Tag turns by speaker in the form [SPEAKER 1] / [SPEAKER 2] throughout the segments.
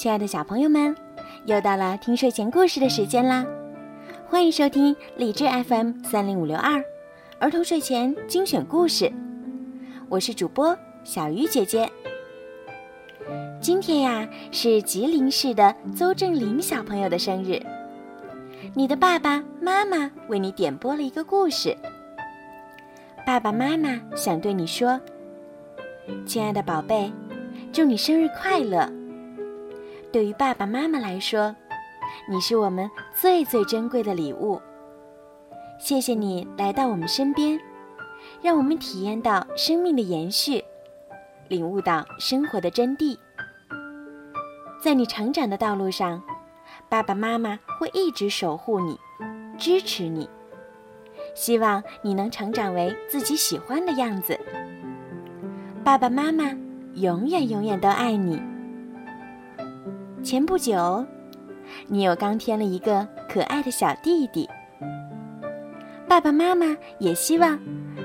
[SPEAKER 1] 亲爱的小朋友们，又到了听睡前故事的时间啦！欢迎收听荔枝 FM 三零五六二儿童睡前精选故事，我是主播小鱼姐姐。今天呀是吉林市的邹正林小朋友的生日，你的爸爸妈妈为你点播了一个故事。爸爸妈妈想对你说：“亲爱的宝贝，祝你生日快乐！”对于爸爸妈妈来说，你是我们最最珍贵的礼物。谢谢你来到我们身边，让我们体验到生命的延续，领悟到生活的真谛。在你成长的道路上，爸爸妈妈会一直守护你，支持你。希望你能成长为自己喜欢的样子。爸爸妈妈永远永远都爱你。前不久，你又刚添了一个可爱的小弟弟。爸爸妈妈也希望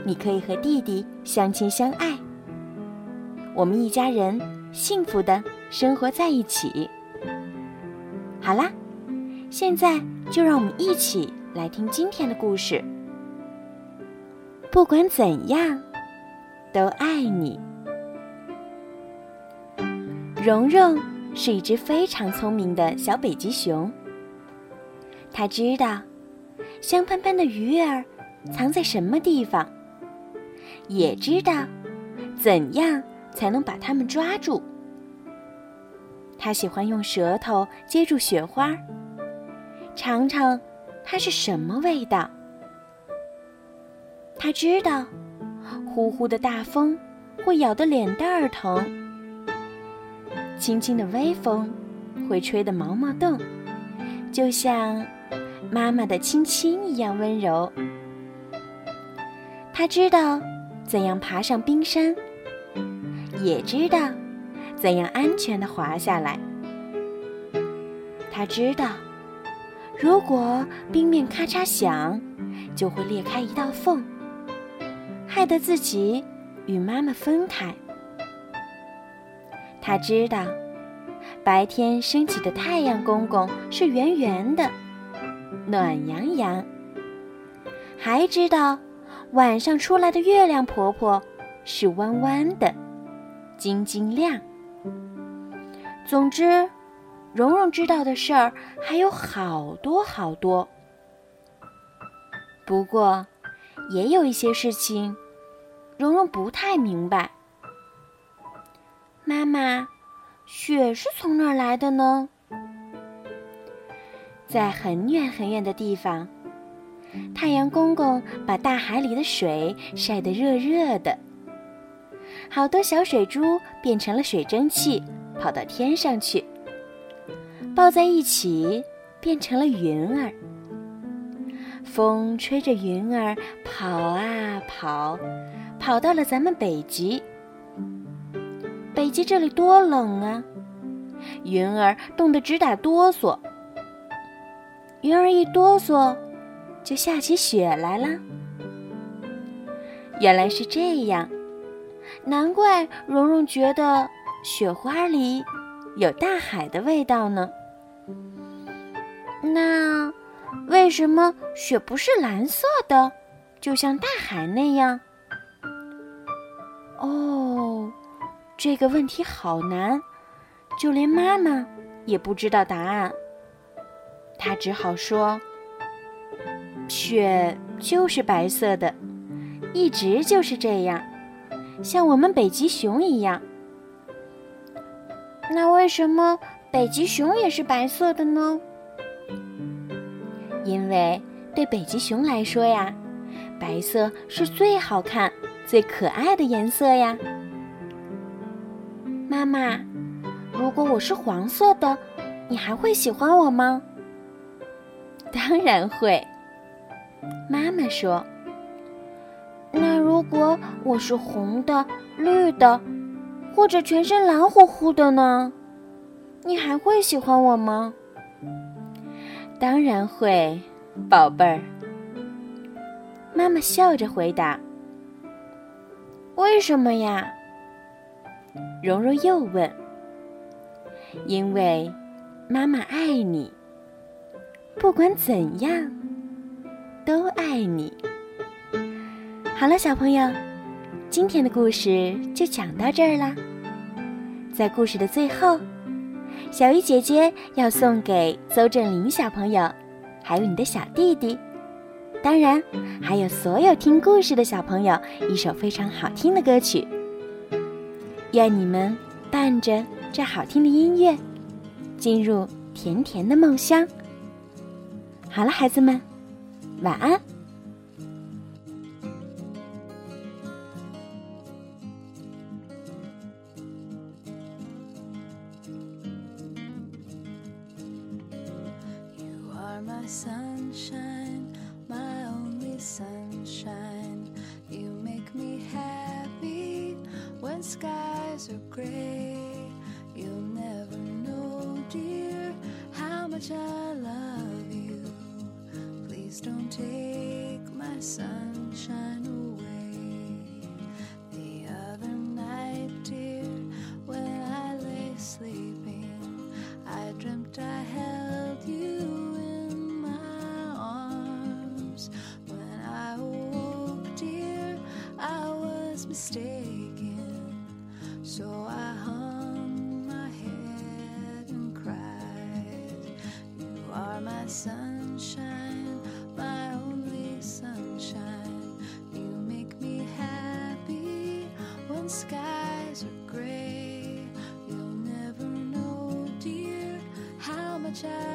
[SPEAKER 1] 你可以和弟弟相亲相爱，我们一家人幸福的生活在一起。好啦，现在就让我们一起来听今天的故事。不管怎样，都爱你，蓉蓉。是一只非常聪明的小北极熊。它知道香喷喷的鱼儿藏在什么地方，也知道怎样才能把它们抓住。它喜欢用舌头接住雪花，尝尝它是什么味道。它知道呼呼的大风会咬得脸蛋儿疼。轻轻的微风，会吹得毛毛动，就像妈妈的亲亲一样温柔。他知道怎样爬上冰山，也知道怎样安全的滑下来。他知道，如果冰面咔嚓响，就会裂开一道缝，害得自己与妈妈分开。他知道，白天升起的太阳公公是圆圆的，暖洋洋。还知道，晚上出来的月亮婆婆是弯弯的，晶晶亮。总之，蓉蓉知道的事儿还有好多好多。不过，也有一些事情，蓉蓉不太明白。妈妈，雪是从哪儿来的呢？在很远很远的地方，太阳公公把大海里的水晒得热热的，好多小水珠变成了水蒸气，跑到天上去，抱在一起变成了云儿。风吹着云儿跑啊跑，跑到了咱们北极。北极这里多冷啊！云儿冻得直打哆嗦。云儿一哆嗦，就下起雪来了。原来是这样，难怪蓉蓉觉得雪花里有大海的味道呢。那为什么雪不是蓝色的，就像大海那样？哦。这个问题好难，就连妈妈也不知道答案。她只好说：“雪就是白色的，一直就是这样，像我们北极熊一样。那为什么北极熊也是白色的呢？因为对北极熊来说呀，白色是最好看、最可爱的颜色呀。”妈妈，如果我是黄色的，你还会喜欢我吗？当然会。妈妈说：“那如果我是红的、绿的，或者全身蓝乎乎的呢？你还会喜欢我吗？”当然会，宝贝儿。妈妈笑着回答：“为什么呀？”蓉蓉又问：“因为妈妈爱你，不管怎样都爱你。好了，小朋友，今天的故事就讲到这儿啦。在故事的最后，小鱼姐姐要送给邹振林小朋友，还有你的小弟弟，当然还有所有听故事的小朋友一首非常好听的歌曲。愿你们伴着这好听的音乐，进入甜甜的梦乡。好了，孩子们，晚安。
[SPEAKER 2] my sunshine, my only sunshine. You make me happy when skies are gray. You'll never know, dear, how much I love you. Please don't take my sunshine away. The other night, dear, when I lay sleeping, I dreamt I held you in my arms. When I awoke, dear, I was mistaken. So I hung my head and cried. You are my sunshine, my only sunshine. You make me happy when skies are gray. You'll never know, dear, how much I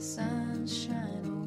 [SPEAKER 2] sunshine